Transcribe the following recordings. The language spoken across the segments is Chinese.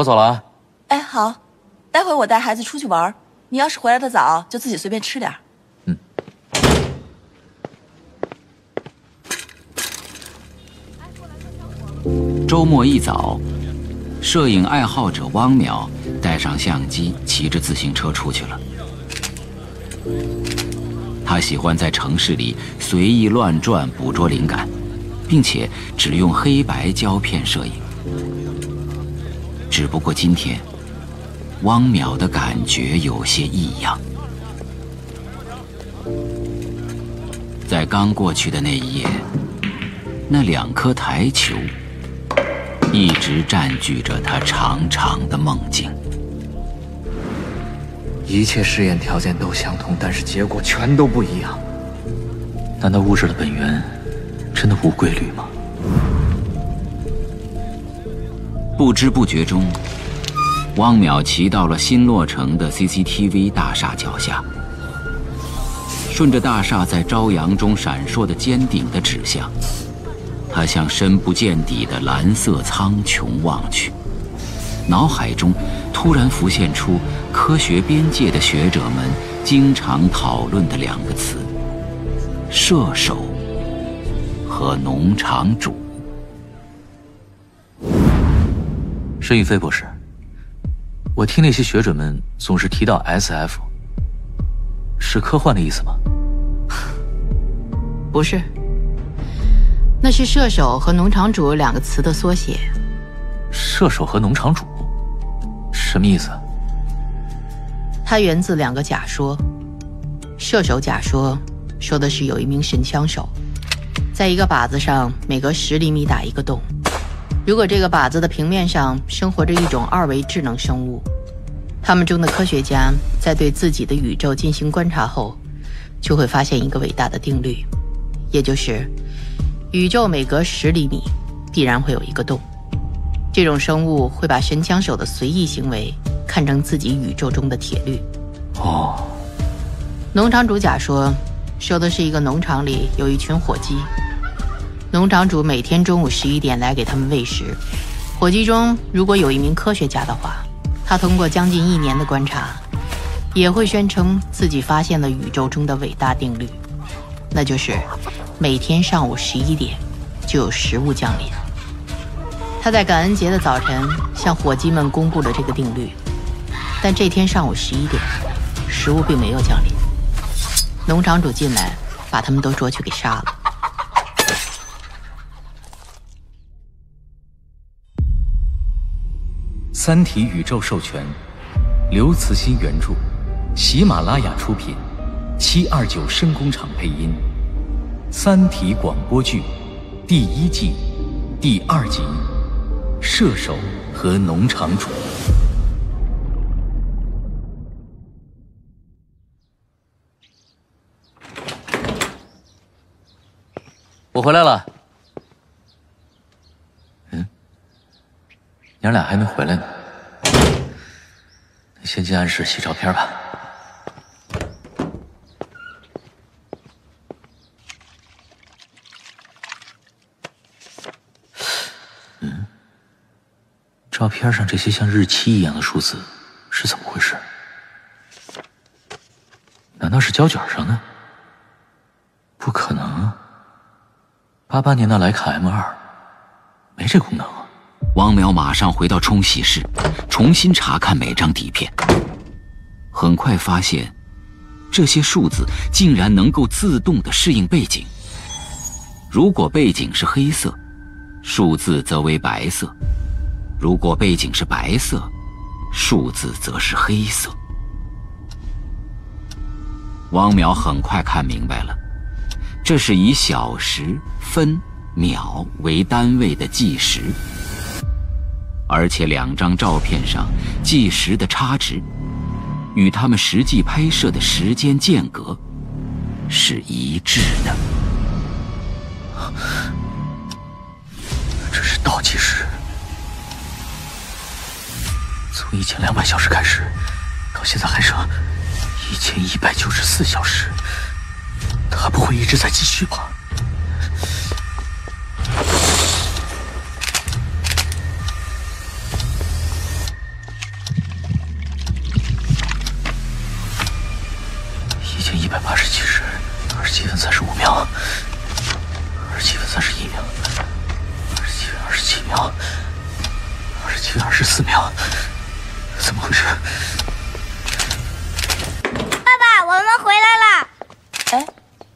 我走了啊。哎，好，待会我带孩子出去玩，你要是回来的早，就自己随便吃点。嗯。周末一早，摄影爱好者汪淼带上相机，骑着自行车出去了。他喜欢在城市里随意乱转，捕捉灵感，并且只用黑白胶片摄影。只不过今天，汪淼的感觉有些异样。在刚过去的那一夜，那两颗台球一直占据着他长长的梦境。一切试验条件都相同，但是结果全都不一样。难道物质的本源真的无规律吗？不知不觉中，汪淼骑到了新落成的 CCTV 大厦脚下，顺着大厦在朝阳中闪烁的尖顶的指向，他向深不见底的蓝色苍穹望去。脑海中突然浮现出科学边界的学者们经常讨论的两个词：射手和农场主。申宇飞博士，我听那些学者们总是提到 SF，是科幻的意思吗？不是，那是射手和农场主两个词的缩写。射手和农场主。什么意思？它源自两个假说。射手假说说的是有一名神枪手，在一个靶子上每隔十厘米打一个洞。如果这个靶子的平面上生活着一种二维智能生物，他们中的科学家在对自己的宇宙进行观察后，就会发现一个伟大的定律，也就是宇宙每隔十厘米必然会有一个洞。这种生物会把神枪手的随意行为看成自己宇宙中的铁律。哦，农场主甲说说的是一个农场里有一群火鸡，农场主每天中午十一点来给他们喂食。火鸡中如果有一名科学家的话，他通过将近一年的观察，也会宣称自己发现了宇宙中的伟大定律，那就是每天上午十一点就有食物降临。他在感恩节的早晨向伙计们公布了这个定律，但这天上午十一点，食物并没有降临。农场主进来，把他们都捉去给杀了。《三体》宇宙授权，刘慈欣原著，喜马拉雅出品，七二九声工厂配音，《三体》广播剧第一季第二集。射手和农场主。我回来了。娘俩还没回来呢。你先进暗室洗照片吧。嗯照片上这些像日期一样的数字是怎么回事？难道是胶卷上的？不可能啊！八八年的徠卡 M 二没这功能！汪淼马上回到冲洗室，重新查看每张底片。很快发现，这些数字竟然能够自动的适应背景。如果背景是黑色，数字则为白色。如果背景是白色，数字则是黑色。汪淼很快看明白了，这是以小时、分、秒为单位的计时，而且两张照片上计时的差值，与他们实际拍摄的时间间隔是一致的。这是倒计时。从一千两百小时开始，到现在还剩一千一百九十四小时，他不会一直在继续吧？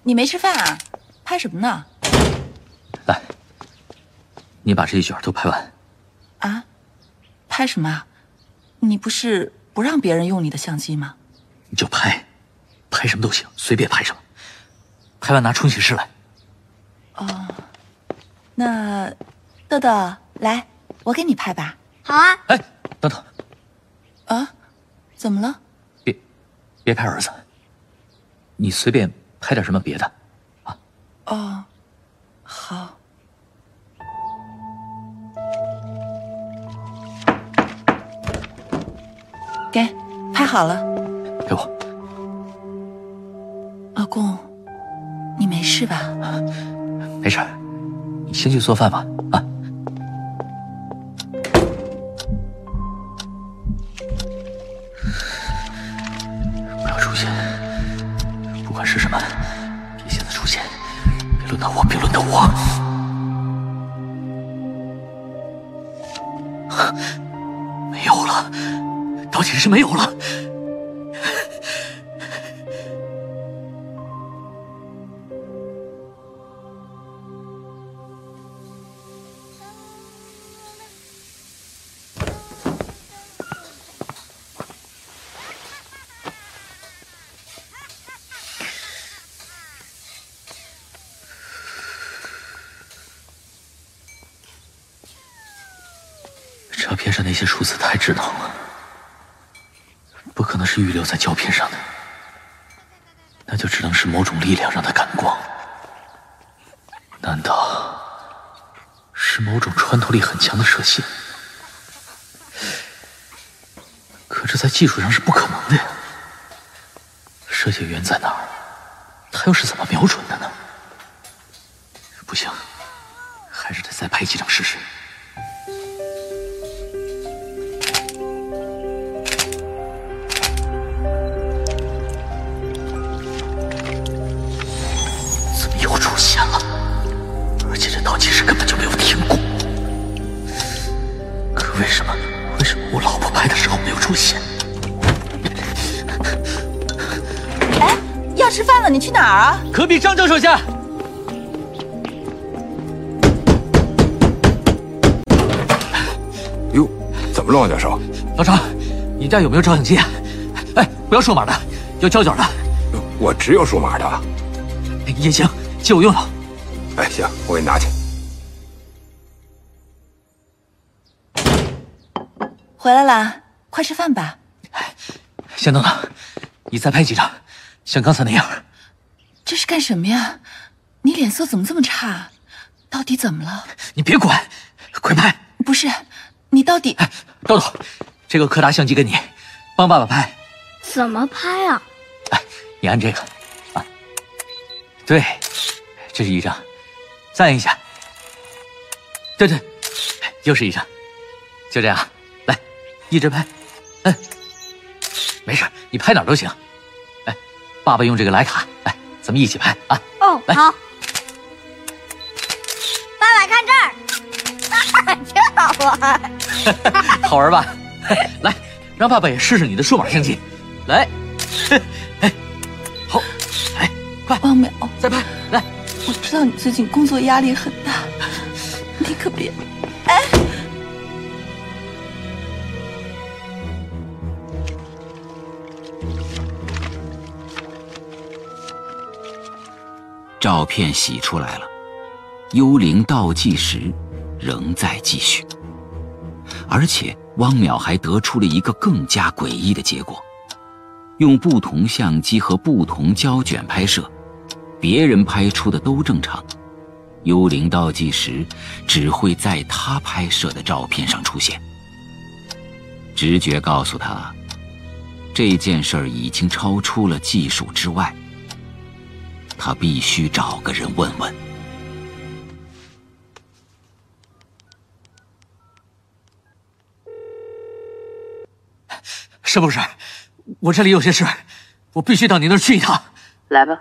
你没吃饭啊？拍什么呢？来，你把这一卷都拍完。啊？拍什么啊？你不是不让别人用你的相机吗？你就拍，拍什么都行，随便拍什么。拍完拿冲洗室来。哦，那豆豆来，我给你拍吧。好啊。哎，等等。啊？怎么了？别，别拍儿子。你随便拍点什么别的，啊？哦，好。给，拍好了。给我。老公，你没事吧？没事，你先去做饭吧。啊。照片上那些数字太智能了，不可能是预留在胶片上的，那就只能是某种力量让它感光。难道是某种穿透力很强的射线？可这在技术上是不可能的呀！射线源在哪儿？它又是怎么瞄准比张教授家。哟，怎么了，王教授？老张，你家有没有照相机啊？哎，不要数码的，要胶卷的。我只有数码的。也行。借我用用。哎，行，我给你拿去。回来啦，快吃饭吧。先等等，你再拍几张，像刚才那样。这是干什么呀？你脸色怎么这么差？到底怎么了？你别管，快拍！不是，你到底……哎，豆豆，这个柯达相机给你，帮爸爸拍。怎么拍啊？哎，你按这个，啊，对。这是一张，再按一下。对对，又是一张，就这样，来，一直拍。嗯，没事，你拍哪儿都行。哎，爸爸用这个莱卡，来，咱们一起拍啊。哦，来好。爸爸看这儿，真好玩。好玩吧？来，让爸爸也试试你的数码相机。来，哎，好，哎，快，汪淼，再拍，来。我知道你最近工作压力很大，你可别……照片洗出来了，幽灵倒计时仍在继续，而且汪淼还得出了一个更加诡异的结果：用不同相机和不同胶卷拍摄。别人拍出的都正常，幽灵倒计时只会在他拍摄的照片上出现。直觉告诉他，这件事已经超出了技术之外，他必须找个人问问。是不是？我这里有些事，我必须到你那儿去一趟。来吧。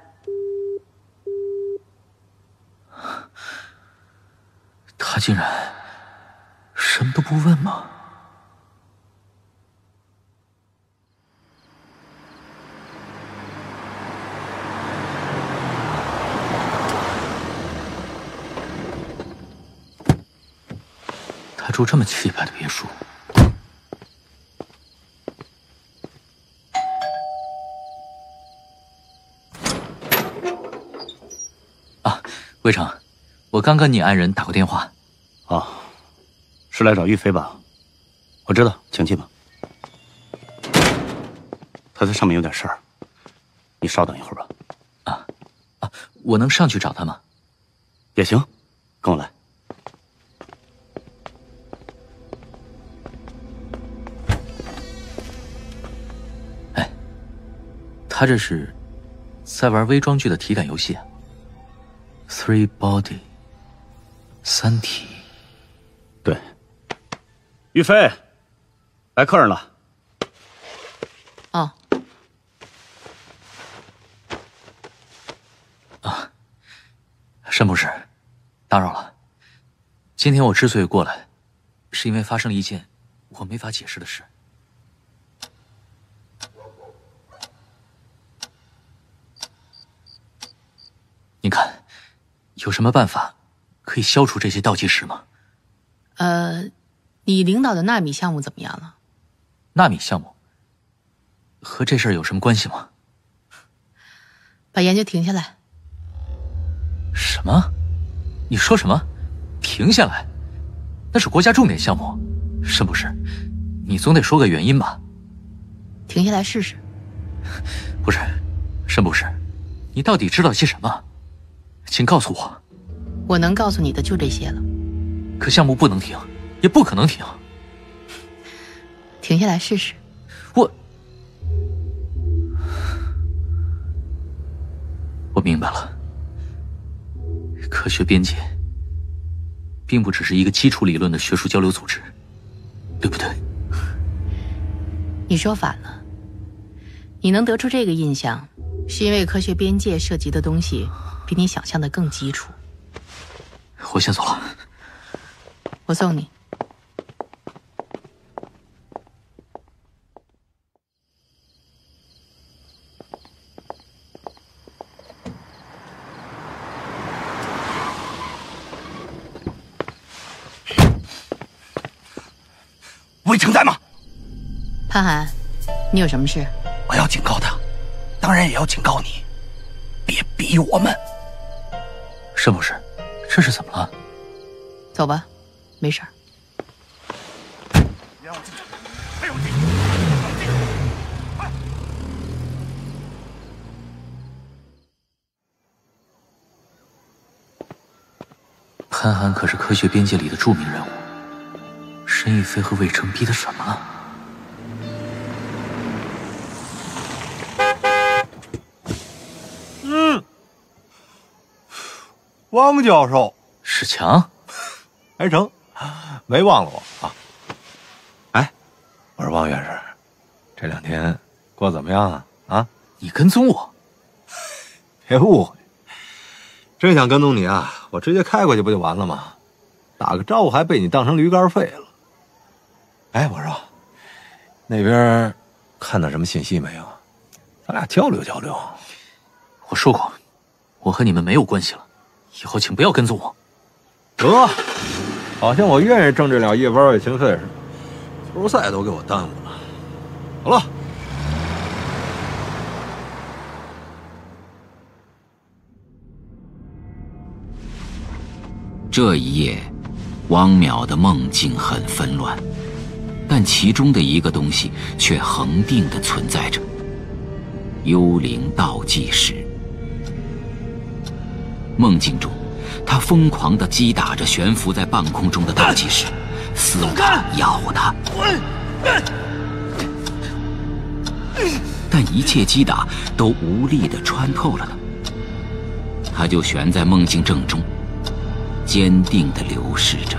他竟然什么都不问吗？住这么气派的别墅。啊，魏成，我刚跟你爱人打过电话。啊，是来找玉飞吧？我知道，请进吧。他在上面有点事儿，你稍等一会儿吧。啊啊，我能上去找他吗？也行，跟我来。他这是在玩微装剧的体感游戏啊。Three Body，三体。对，玉飞，来客人了。哦。啊，沈博士，打扰了。今天我之所以过来，是因为发生了一件我没法解释的事。你看，有什么办法可以消除这些倒计时吗？呃，你领导的纳米项目怎么样了？纳米项目和这事儿有什么关系吗？把研究停下来。什么？你说什么？停下来？那是国家重点项目，申博士，你总得说个原因吧？停下来试试。不是，申博士，你到底知道些什么？请告诉我。我能告诉你的就这些了。可项目不能停，也不可能停。停下来试试。我，我明白了。科学边界并不只是一个基础理论的学术交流组织，对不对？你说反了。你能得出这个印象，是因为科学边界涉及的东西比你想象的更基础。我先走了。我送你。魏成在吗？潘寒，你有什么事？我要警告他，当然也要警告你，别逼我们。申博士，这是怎么了？走吧。没事儿。潘寒可是科学边界里的著名人物，申亦飞和魏成逼他什么了？汪教授，史强，还成。没忘了我啊！哎，我说汪院士，这两天过得怎么样啊？啊，你跟踪我？别误会，真想跟踪你啊，我直接开过去不就完了吗？打个招呼还被你当成驴肝肺了。哎，我说，那边看到什么信息没有？咱俩交流交流。我说过，我和你们没有关系了，以后请不要跟踪我。得。好像我愿意挣这两亿玩外勤费似的，球赛都给我耽误了。好了，这一夜，汪淼的梦境很纷乱，但其中的一个东西却恒定的存在着——幽灵倒计时。梦境中。他疯狂地击打着悬浮在半空中的倒计时，撕他、咬他，但一切击打都无力地穿透了他。他就悬在梦境正中，坚定地流逝着。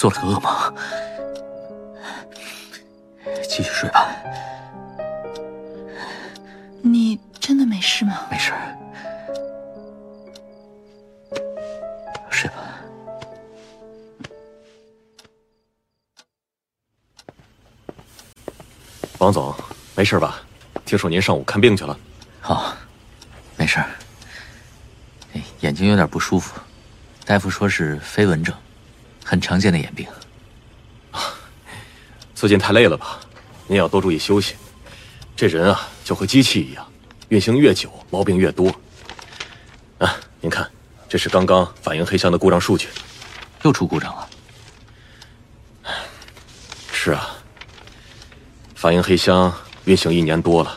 做了个噩梦。继续睡吧。你真的没事吗？没事。睡吧。王总，没事吧？听说您上午看病去了。哦，没事。眼睛有点不舒服，大夫说是飞蚊症，很常见的眼病。最近太累了吧？您要多注意休息。这人啊，就和机器一样，运行越久，毛病越多。啊，您看，这是刚刚反应黑箱的故障数据，又出故障了。是啊，反应黑箱运行一年多了，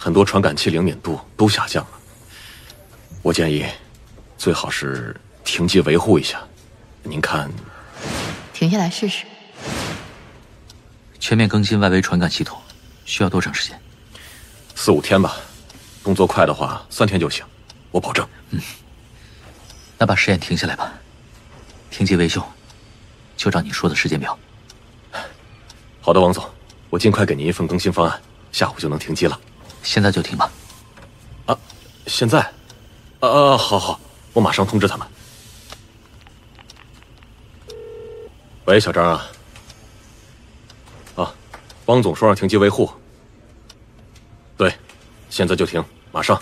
很多传感器灵敏度都下降了。我建议，最好是停机维护一下。您看，停下来试试。全面更新外围传感系统需要多长时间？四五天吧，动作快的话三天就行，我保证。嗯，那把实验停下来吧，停机维修，就照你说的时间表。好的，王总，我尽快给您一份更新方案，下午就能停机了。现在就停吧。啊，现在？啊啊，好好，我马上通知他们。喂，小张啊。啊汪总说让停机维护，对，现在就停，马上。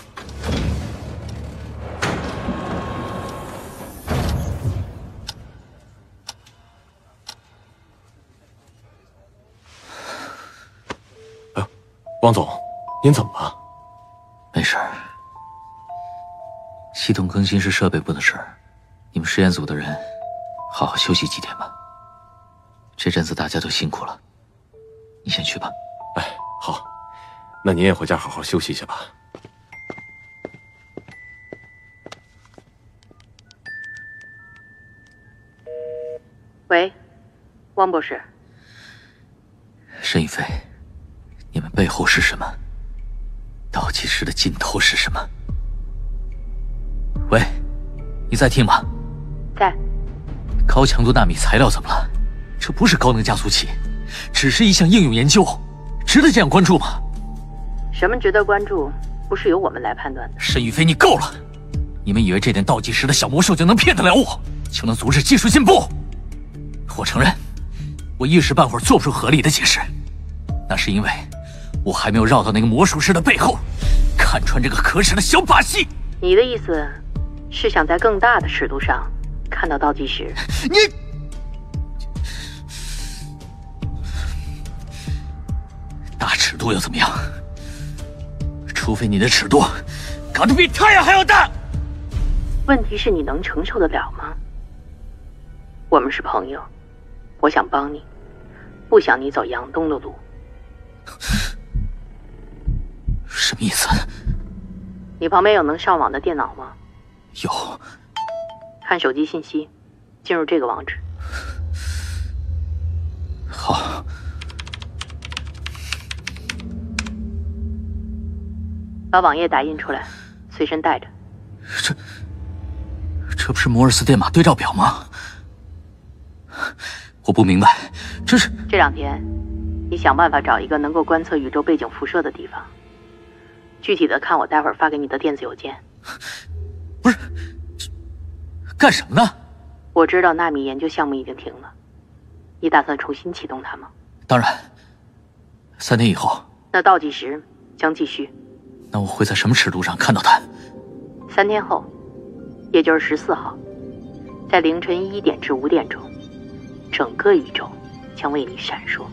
哎，汪总，您怎么了？没事儿。系统更新是设备部的事儿，你们实验组的人好好休息几天吧。这阵子大家都辛苦了。你先去吧。哎，好，那您也回家好好休息一下吧。喂，汪博士。沈一飞，你们背后是什么？倒计时的尽头是什么？喂，你在听吗？在。高强度纳米材料怎么了？这不是高能加速器。只是一项应用研究，值得这样关注吗？什么值得关注，不是由我们来判断的。沈宇飞，你够了！你们以为这点倒计时的小魔兽就能骗得了我，就能阻止技术进步？我承认，我一时半会儿做不出合理的解释，那是因为我还没有绕到那个魔术师的背后，看穿这个可耻的小把戏。你的意思是想在更大的尺度上看到倒计时？你。大尺度又怎么样？除非你的尺度搞得比太阳还要大。问题是你能承受得了吗？我们是朋友，我想帮你，不想你走杨东的路。什么意思？你旁边有能上网的电脑吗？有。看手机信息，进入这个网址。好。把网页打印出来，随身带着。这，这不是摩尔斯电码对照表吗？我不明白，这是。这两天，你想办法找一个能够观测宇宙背景辐射的地方。具体的看我待会儿发给你的电子邮件。不是，干什么呢？我知道纳米研究项目已经停了，你打算重新启动它吗？当然。三天以后。那倒计时将继续。那我会在什么尺度上看到他？三天后，也就是十四号，在凌晨一点至五点钟，整个宇宙将为你闪烁。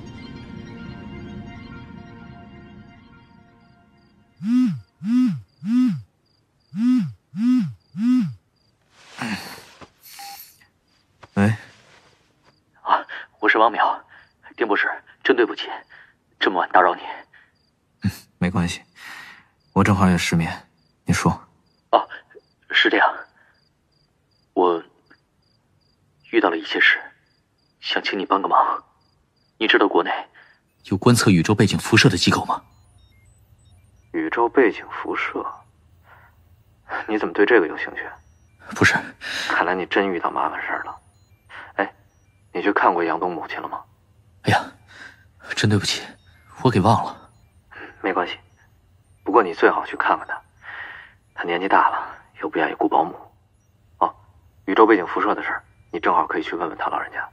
我正好也失眠，你说。哦，是这样。我遇到了一些事，想请你帮个忙。你知道国内有观测宇宙背景辐射的机构吗？宇宙背景辐射？你怎么对这个有兴趣？不是，看来你真遇到麻烦事儿了。哎，你去看过杨东母亲了吗？哎呀，真对不起，我给忘了。没关系，不过你最好去看看他。他年纪大了，又不愿意雇保姆。哦，宇宙背景辐射的事儿，你正好可以去问问他老人家。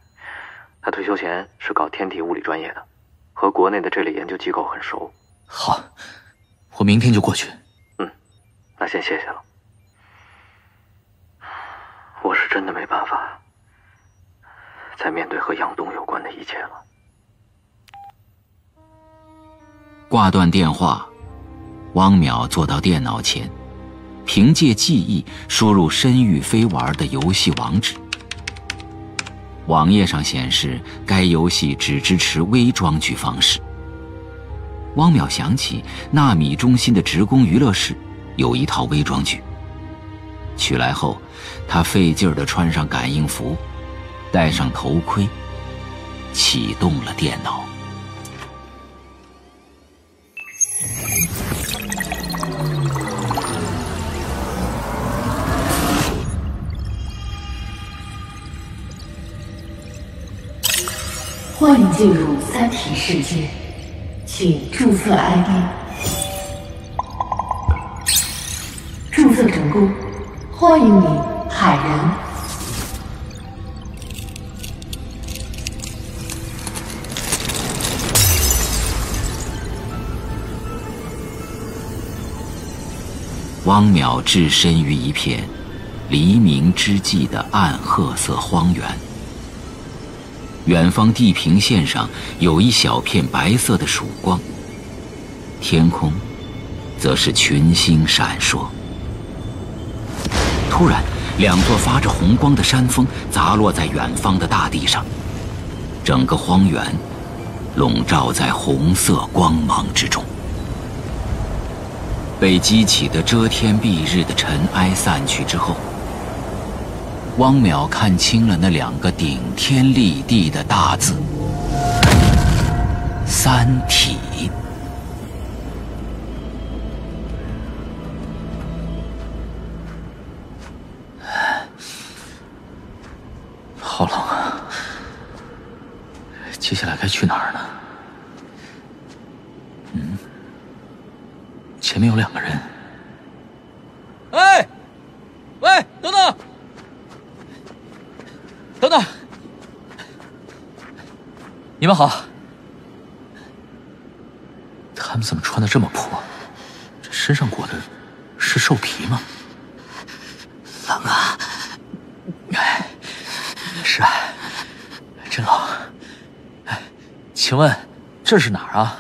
他退休前是搞天体物理专业的，和国内的这类研究机构很熟。好，我明天就过去。嗯，那先谢谢了。我是真的没办法再面对和杨东有关的一切了。挂断电话，汪淼坐到电脑前，凭借记忆输入申玉飞玩的游戏网址。网页上显示，该游戏只支持微装具方式。汪淼想起纳米中心的职工娱乐室有一套微装具。取来后，他费劲地穿上感应服，戴上头盔，启动了电脑。欢迎进入三体世界，请注册 ID。注册成功，欢迎你，海人。汪淼置身于一片黎明之际的暗褐色荒原。远方地平线上有一小片白色的曙光，天空则是群星闪烁。突然，两座发着红光的山峰砸落在远方的大地上，整个荒原笼罩在红色光芒之中。被激起的遮天蔽日的尘埃散去之后，汪淼看清了那两个顶天立地的大字“三体”。好冷啊！接下来该去哪儿呢？嗯，前面有两个人。哎，喂，等等！等等，你们好。他们怎么穿的这么破？这身上裹的是兽皮吗？冷啊！哎，是啊，真冷。哎，请问这是哪儿啊？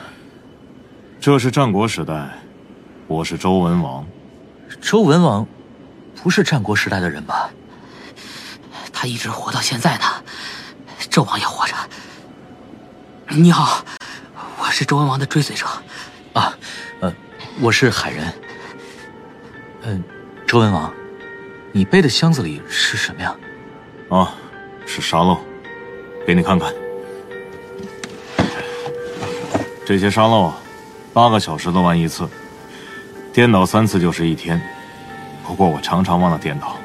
这是战国时代，我是周文王。周文王不是战国时代的人吧？他一直活到现在呢，纣王也活着。你好，我是周文王的追随者。啊，呃，我是海人。嗯，周文王，你背的箱子里是什么呀？啊，是沙漏，给你看看。这些沙漏，八个小时都玩一次，颠倒三次就是一天。不过我常常忘了颠倒。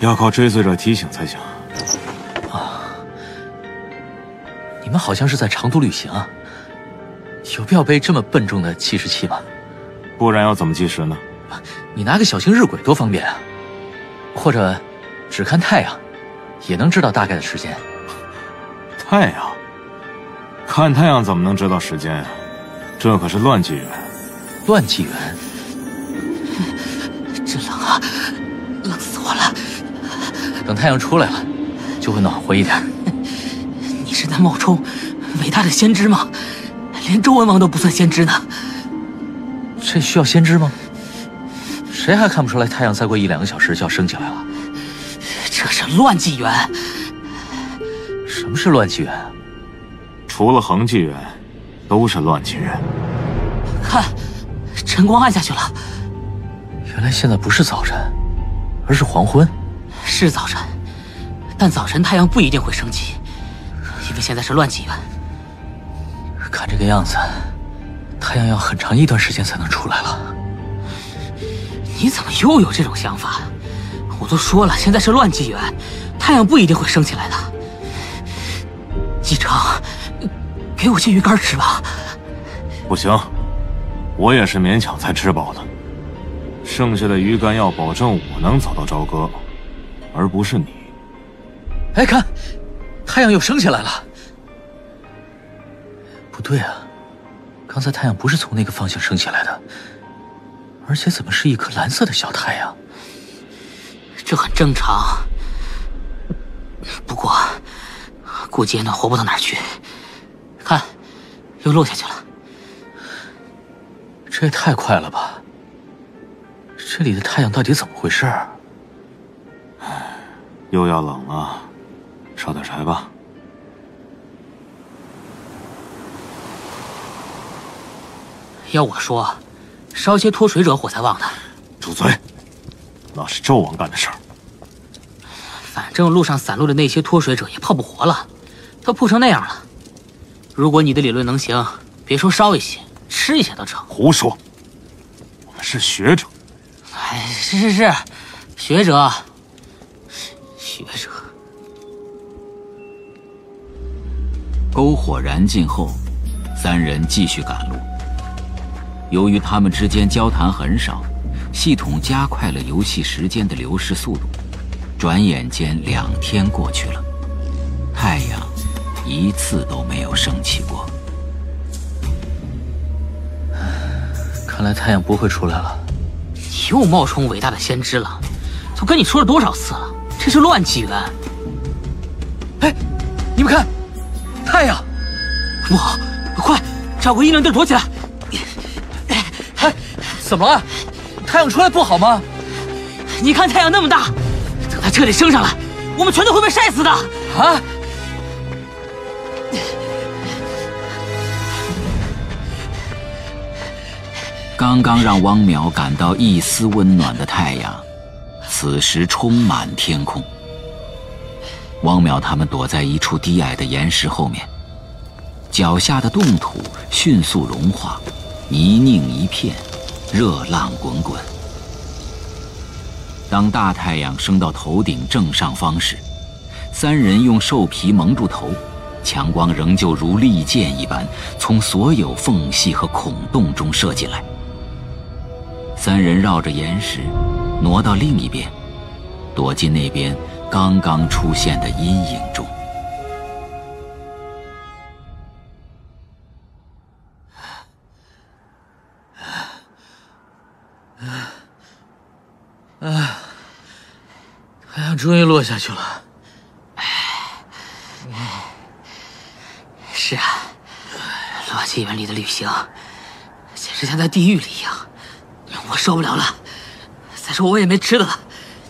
要靠追随者提醒才行。你们好像是在长途旅行啊？有必要背这么笨重的计时器吗？不然要怎么计时呢？你拿个小型日晷多方便啊！或者只看太阳，也能知道大概的时间。太阳？看太阳怎么能知道时间啊？这可是乱纪元。乱纪元？真冷啊！冷死我了！等太阳出来了，就会暖和一点。你是在冒充伟大的先知吗？连周文王都不算先知呢。这需要先知吗？谁还看不出来太阳再过一两个小时就要升起来了？这是乱纪元。什么是乱纪元？除了恒纪元，都是乱纪元。看，晨光暗下去了。原来现在不是早晨，而是黄昏。是早晨，但早晨太阳不一定会升起，因为现在是乱纪元。看这个样子，太阳要很长一段时间才能出来了。你怎么又有这种想法？我都说了，现在是乱纪元，太阳不一定会升起来的。季成，给我些鱼干吃吧。不行，我也是勉强才吃饱的。剩下的鱼干要保证我能走到朝歌，而不是你。哎，看，太阳又升起来了。不对啊，刚才太阳不是从那个方向升起来的，而且怎么是一颗蓝色的小太阳？这很正常。不过，估计也暖和不到哪儿去。看，又落下去了。这也太快了吧！这里的太阳到底怎么回事？又要冷了，烧点柴吧。要我说，烧些脱水者火才旺呢。住嘴！那是纣王干的事儿。反正路上散落的那些脱水者也泡不活了，都破成那样了。如果你的理论能行，别说烧一些，吃一些都成。胡说！我们是学者。哎，是是是，学者。学者。篝火燃尽后，三人继续赶路。由于他们之间交谈很少，系统加快了游戏时间的流逝速度。转眼间两天过去了，太阳一次都没有升起过。看来太阳不会出来了。你又冒充伟大的先知了，都跟你说了多少次了？这是乱纪元。不好，快找个阴凉地躲起来！哎怎么了？太阳出来不好吗？你看太阳那么大，等它彻底升上来，我们全都会被晒死的！啊！刚刚让汪淼感到一丝温暖的太阳，此时充满天空。汪淼他们躲在一处低矮的岩石后面，脚下的冻土迅速融化，泥泞一片。热浪滚滚。当大太阳升到头顶正上方时，三人用兽皮蒙住头，强光仍旧如利箭一般从所有缝隙和孔洞中射进来。三人绕着岩石挪到另一边，躲进那边刚刚出现的阴影中。终于落下去了。是啊，乱纪元里的旅行，简直像在地狱里一样，我受不了了。再说我也没吃的了，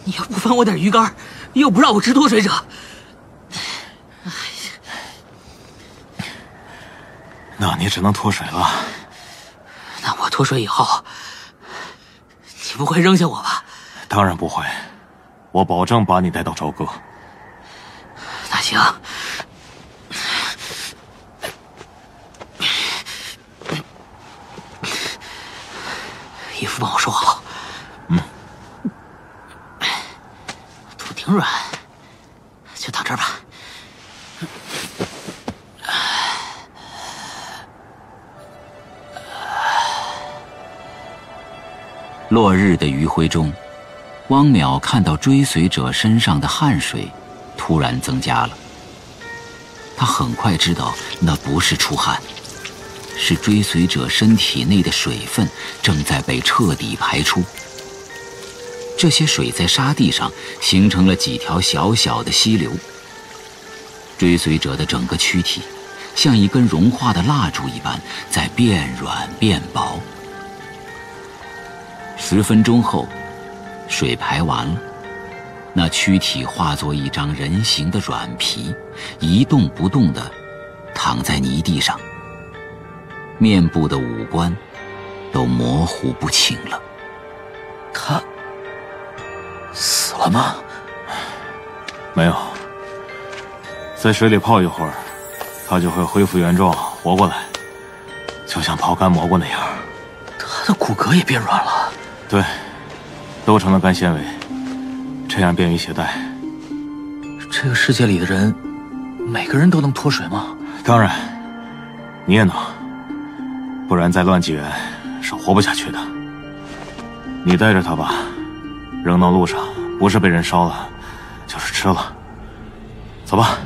你又不分我点鱼干，又不让我吃脱水者。哎呀，那你只能脱水了。那我脱水以后，你不会扔下我吧？当然不会，我保证把你带到朝歌。那行，衣服帮我收好。嗯，土挺软，就躺这儿吧。落日的余晖中。汪淼看到追随者身上的汗水突然增加了，他很快知道那不是出汗，是追随者身体内的水分正在被彻底排出。这些水在沙地上形成了几条小小的溪流。追随者的整个躯体像一根融化的蜡烛一般在变软变薄。十分钟后。水排完了，那躯体化作一张人形的软皮，一动不动地躺在泥地上。面部的五官都模糊不清了。他死了吗？没有，在水里泡一会儿，他就会恢复原状，活过来，就像泡干蘑菇那样。他的骨骼也变软了。对，都成了干纤维，这样便于携带。这个世界里的人，每个人都能脱水吗？当然，你也能，不然在乱纪元是活不下去的。你带着他吧，扔到路上，不是被人烧了，就是吃了。走吧。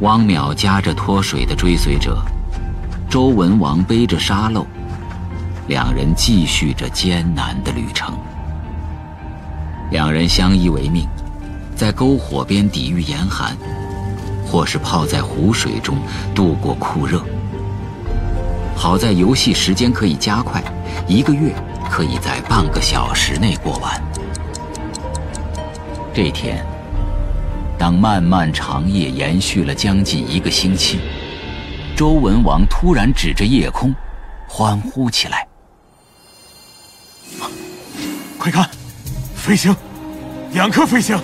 汪淼夹着脱水的追随者，周文王背着沙漏，两人继续着艰难的旅程。两人相依为命，在篝火边抵御严寒，或是泡在湖水中度过酷热。好在游戏时间可以加快，一个月可以在半个小时内过完。这天，当漫漫长夜延续了将近一个星期，周文王突然指着夜空，欢呼起来：“快看，飞行，两颗飞行，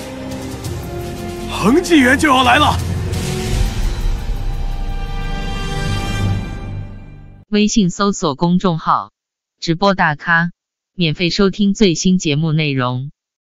恒纪元就要来了！”微信搜索公众号“直播大咖”，免费收听最新节目内容。